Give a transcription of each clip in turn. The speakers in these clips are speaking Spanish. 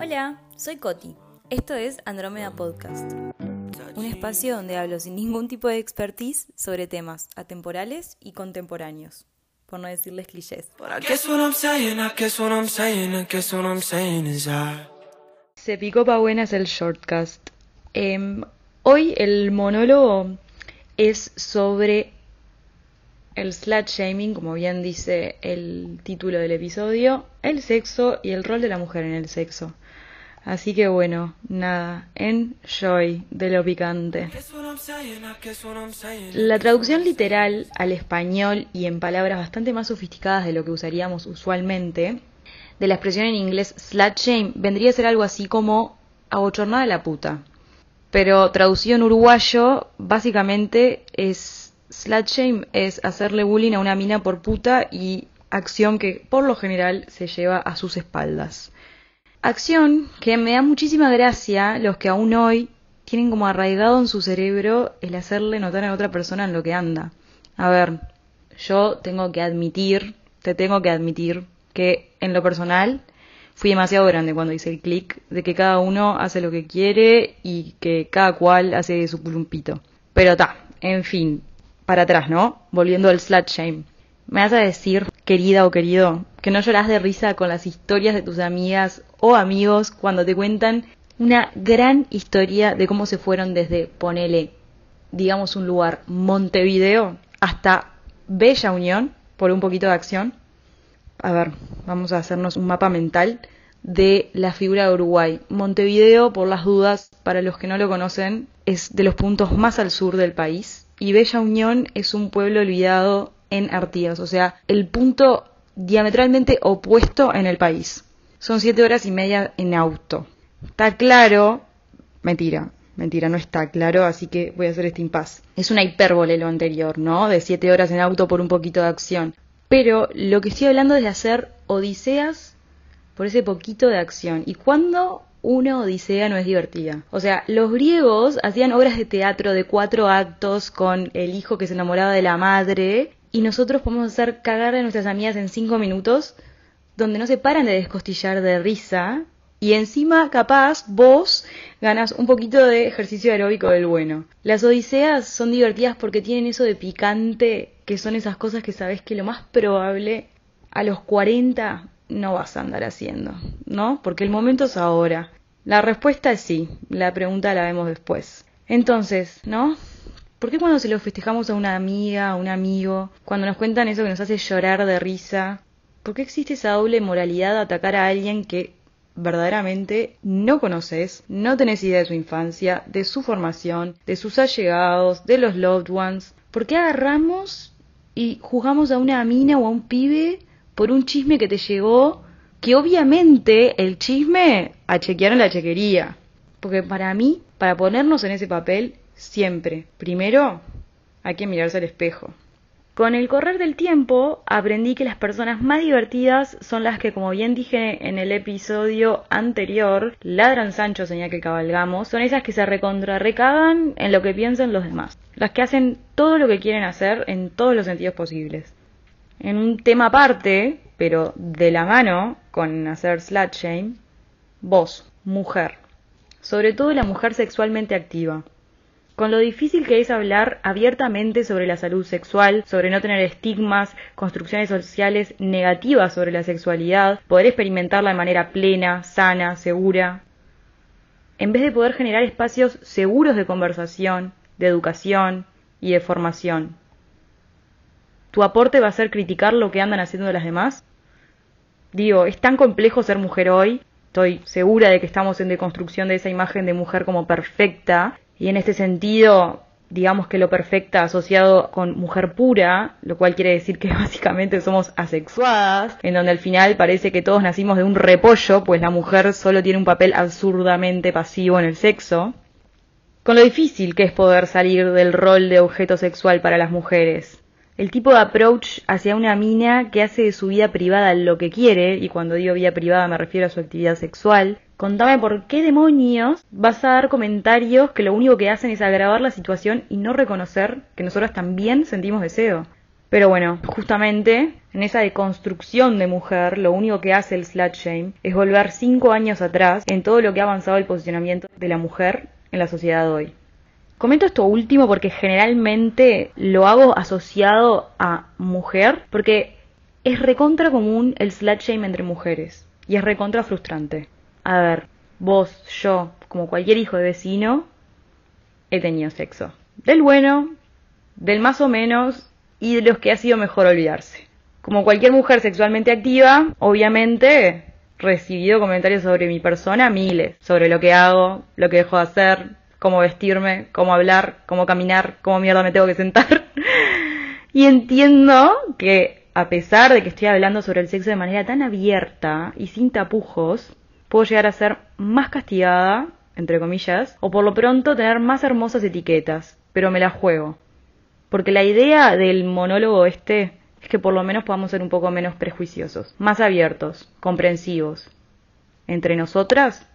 Hola, soy Coti. Esto es Andrómeda Podcast, un espacio donde hablo sin ningún tipo de expertise sobre temas atemporales y contemporáneos, por no decirles clichés. Se picó pa' buenas el shortcast. Em, hoy el monólogo es sobre el slut shaming, como bien dice el título del episodio, el sexo y el rol de la mujer en el sexo. Así que bueno, nada, enjoy de lo picante. La traducción literal al español y en palabras bastante más sofisticadas de lo que usaríamos usualmente, de la expresión en inglés slut shame, vendría a ser algo así como abochornada la puta. Pero traducido en uruguayo, básicamente es Slut shame es hacerle bullying a una mina por puta y acción que por lo general se lleva a sus espaldas. Acción que me da muchísima gracia los que aún hoy tienen como arraigado en su cerebro el hacerle notar a otra persona en lo que anda. A ver, yo tengo que admitir, te tengo que admitir que en lo personal fui demasiado grande cuando hice el clic de que cada uno hace lo que quiere y que cada cual hace su culumpito. Pero ta, en fin, para atrás, ¿no? Volviendo al slut shame. Me vas a decir, querida o querido, que no lloras de risa con las historias de tus amigas o amigos cuando te cuentan una gran historia de cómo se fueron desde, ponele, digamos un lugar, Montevideo, hasta Bella Unión, por un poquito de acción. A ver, vamos a hacernos un mapa mental de la figura de Uruguay. Montevideo, por las dudas, para los que no lo conocen, es de los puntos más al sur del país y Bella Unión es un pueblo olvidado en Artigas, o sea, el punto diametralmente opuesto en el país. Son siete horas y media en auto. Está claro, mentira, mentira, no está claro, así que voy a hacer este impas. Es una hipérbole lo anterior, ¿no? De siete horas en auto por un poquito de acción. Pero lo que estoy hablando es de hacer odiseas por ese poquito de acción. ¿Y cuándo una odisea no es divertida. O sea, los griegos hacían obras de teatro de cuatro actos con el hijo que se enamoraba de la madre y nosotros podemos hacer cagar a nuestras amigas en cinco minutos donde no se paran de descostillar de risa y encima capaz vos ganas un poquito de ejercicio aeróbico del bueno. Las odiseas son divertidas porque tienen eso de picante, que son esas cosas que sabes que lo más probable a los 40 no vas a andar haciendo, ¿no? Porque el momento es ahora. La respuesta es sí, la pregunta la vemos después. Entonces, ¿no? ¿Por qué cuando se lo festejamos a una amiga, a un amigo, cuando nos cuentan eso que nos hace llorar de risa, ¿por qué existe esa doble moralidad de atacar a alguien que verdaderamente no conoces, no tenés idea de su infancia, de su formación, de sus allegados, de los loved ones? ¿Por qué agarramos y juzgamos a una mina o a un pibe por un chisme que te llegó que obviamente el chisme a chequear en la chequería. Porque para mí, para ponernos en ese papel, siempre, primero, hay que mirarse al espejo. Con el correr del tiempo aprendí que las personas más divertidas son las que, como bien dije en el episodio anterior, ladran Sancho, señal que cabalgamos, son esas que se recontrarrecagan en lo que piensan los demás. Las que hacen todo lo que quieren hacer en todos los sentidos posibles. En un tema aparte, pero de la mano con hacer slut shame, vos, mujer, sobre todo la mujer sexualmente activa, con lo difícil que es hablar abiertamente sobre la salud sexual, sobre no tener estigmas, construcciones sociales negativas sobre la sexualidad, poder experimentarla de manera plena, sana, segura, en vez de poder generar espacios seguros de conversación, de educación y de formación. ¿Tu aporte va a ser criticar lo que andan haciendo las demás? Digo, es tan complejo ser mujer hoy. Estoy segura de que estamos en deconstrucción de esa imagen de mujer como perfecta. Y en este sentido, digamos que lo perfecta asociado con mujer pura, lo cual quiere decir que básicamente somos asexuadas, en donde al final parece que todos nacimos de un repollo, pues la mujer solo tiene un papel absurdamente pasivo en el sexo. Con lo difícil que es poder salir del rol de objeto sexual para las mujeres el tipo de approach hacia una mina que hace de su vida privada lo que quiere, y cuando digo vida privada me refiero a su actividad sexual, contame por qué demonios vas a dar comentarios que lo único que hacen es agravar la situación y no reconocer que nosotras también sentimos deseo. Pero bueno, justamente en esa deconstrucción de mujer, lo único que hace el slut shame es volver cinco años atrás en todo lo que ha avanzado el posicionamiento de la mujer en la sociedad de hoy. Comento esto último porque generalmente lo hago asociado a mujer, porque es recontra común el slut shame entre mujeres y es recontra frustrante. A ver, vos, yo, como cualquier hijo de vecino, he tenido sexo. Del bueno, del más o menos y de los que ha sido mejor olvidarse. Como cualquier mujer sexualmente activa, obviamente recibido comentarios sobre mi persona, miles, sobre lo que hago, lo que dejo de hacer, cómo vestirme, cómo hablar, cómo caminar, cómo mierda me tengo que sentar. y entiendo que a pesar de que estoy hablando sobre el sexo de manera tan abierta y sin tapujos, puedo llegar a ser más castigada, entre comillas, o por lo pronto tener más hermosas etiquetas, pero me la juego. Porque la idea del monólogo este es que por lo menos podamos ser un poco menos prejuiciosos, más abiertos, comprensivos, entre nosotras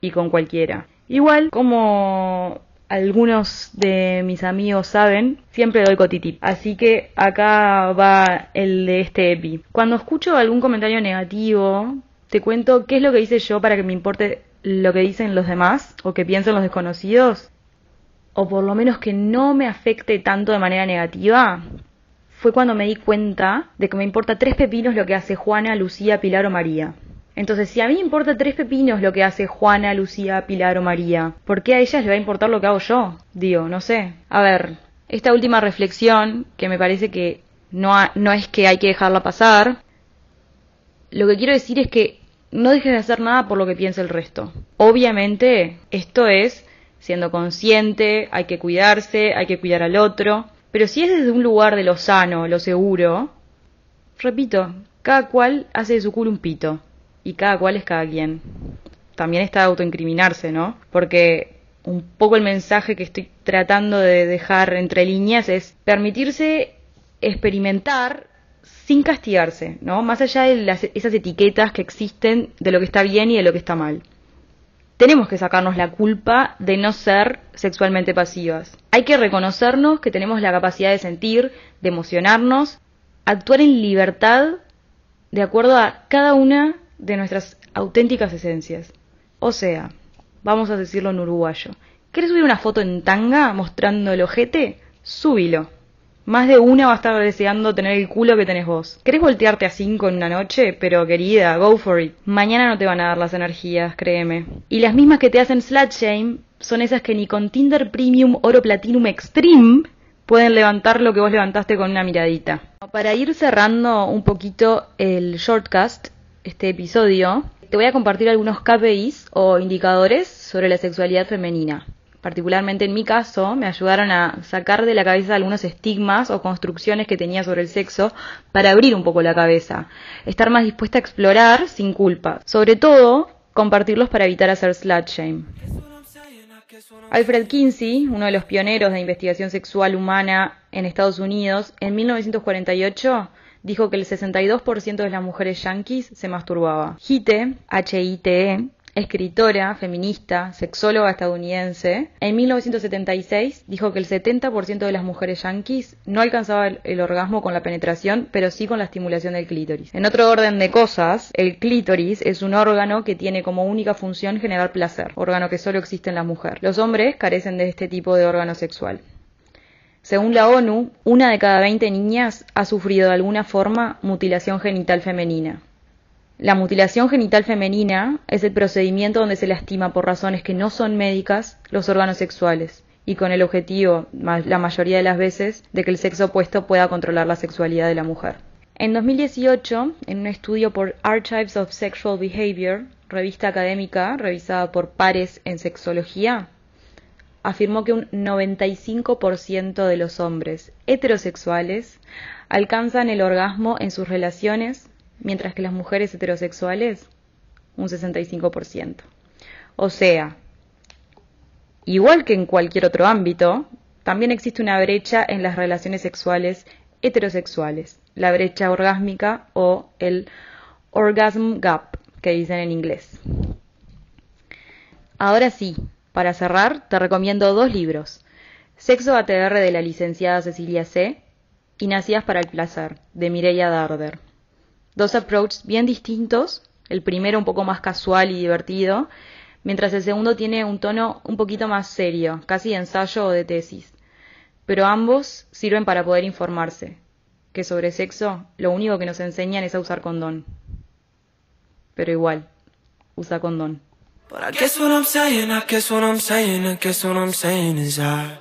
y con cualquiera. Igual, como algunos de mis amigos saben, siempre doy cotitip. Así que acá va el de este EPI. Cuando escucho algún comentario negativo, te cuento qué es lo que hice yo para que me importe lo que dicen los demás o que piensen los desconocidos. O por lo menos que no me afecte tanto de manera negativa. Fue cuando me di cuenta de que me importa tres pepinos lo que hace Juana, Lucía, Pilar o María. Entonces, si a mí importa tres pepinos lo que hace Juana, Lucía, Pilar o María, ¿por qué a ellas le va a importar lo que hago yo? Digo, no sé. A ver, esta última reflexión, que me parece que no, no es que hay que dejarla pasar, lo que quiero decir es que no dejes de hacer nada por lo que piensa el resto. Obviamente, esto es siendo consciente, hay que cuidarse, hay que cuidar al otro, pero si es desde un lugar de lo sano, lo seguro, repito, cada cual hace de su culo un pito y cada cual es cada quien. También está autoincriminarse, ¿no? Porque un poco el mensaje que estoy tratando de dejar entre líneas es permitirse experimentar sin castigarse, ¿no? Más allá de esas etiquetas que existen de lo que está bien y de lo que está mal. Tenemos que sacarnos la culpa de no ser sexualmente pasivas. Hay que reconocernos que tenemos la capacidad de sentir, de emocionarnos, actuar en libertad de acuerdo a cada una de nuestras auténticas esencias. O sea, vamos a decirlo en uruguayo. ¿Quieres subir una foto en tanga mostrando el ojete? Súbilo. Más de una va a estar deseando tener el culo que tenés vos. ¿Querés voltearte a cinco en una noche? Pero querida, go for it. Mañana no te van a dar las energías, créeme. Y las mismas que te hacen slut shame son esas que ni con Tinder Premium Oro Platinum Extreme pueden levantar lo que vos levantaste con una miradita. Para ir cerrando un poquito el shortcast, este episodio, te voy a compartir algunos KPIs o indicadores sobre la sexualidad femenina. Particularmente en mi caso, me ayudaron a sacar de la cabeza algunos estigmas o construcciones que tenía sobre el sexo para abrir un poco la cabeza, estar más dispuesta a explorar sin culpa, sobre todo compartirlos para evitar hacer slut shame. Alfred Kinsey, uno de los pioneros de investigación sexual humana en Estados Unidos, en 1948 dijo que el 62% de las mujeres yanquis se masturbaba. Hite, H-I-T-E, escritora, feminista, sexóloga estadounidense, en 1976 dijo que el 70% de las mujeres yanquis no alcanzaba el, orgasmo con la penetración, pero sí con la estimulación del clítoris. En otro orden de cosas, el clítoris es un órgano que tiene como única función generar placer, órgano que solo existe en la mujer. Los hombres carecen de este tipo de órgano sexual. Según la ONU, una de cada 20 niñas ha sufrido de alguna forma mutilación genital femenina. La mutilación genital femenina es el procedimiento donde se lastima por razones que no son médicas los órganos sexuales y con el objetivo, la mayoría de las veces, de que el sexo opuesto pueda controlar la sexualidad de la mujer. En 2018, en un estudio por Archives of Sexual Behavior, revista académica revisada por pares en sexología, afirmó que un 95% de los hombres heterosexuales alcanzan el orgasmo en sus relaciones, mientras que las mujeres heterosexuales un 65%. O sea, igual que en cualquier otro ámbito, también existe una brecha en las relaciones sexuales heterosexuales, la brecha orgásmica o el orgasm gap, que dicen en inglés. Ahora sí, para cerrar, te recomiendo dos libros. Sexo ATR de la licenciada Cecilia C. y Nacidas para el Placer, de Mireia Darder. Dos approaches bien distintos, el primero un poco más casual y divertido, mientras el segundo tiene un tono un poquito más serio, casi de ensayo o de tesis. Pero ambos sirven para poder informarse, que sobre sexo lo único que nos enseñan es a usar condón. Pero igual, usa condón. But I guess what I'm saying, I guess what I'm saying, I guess what I'm saying is I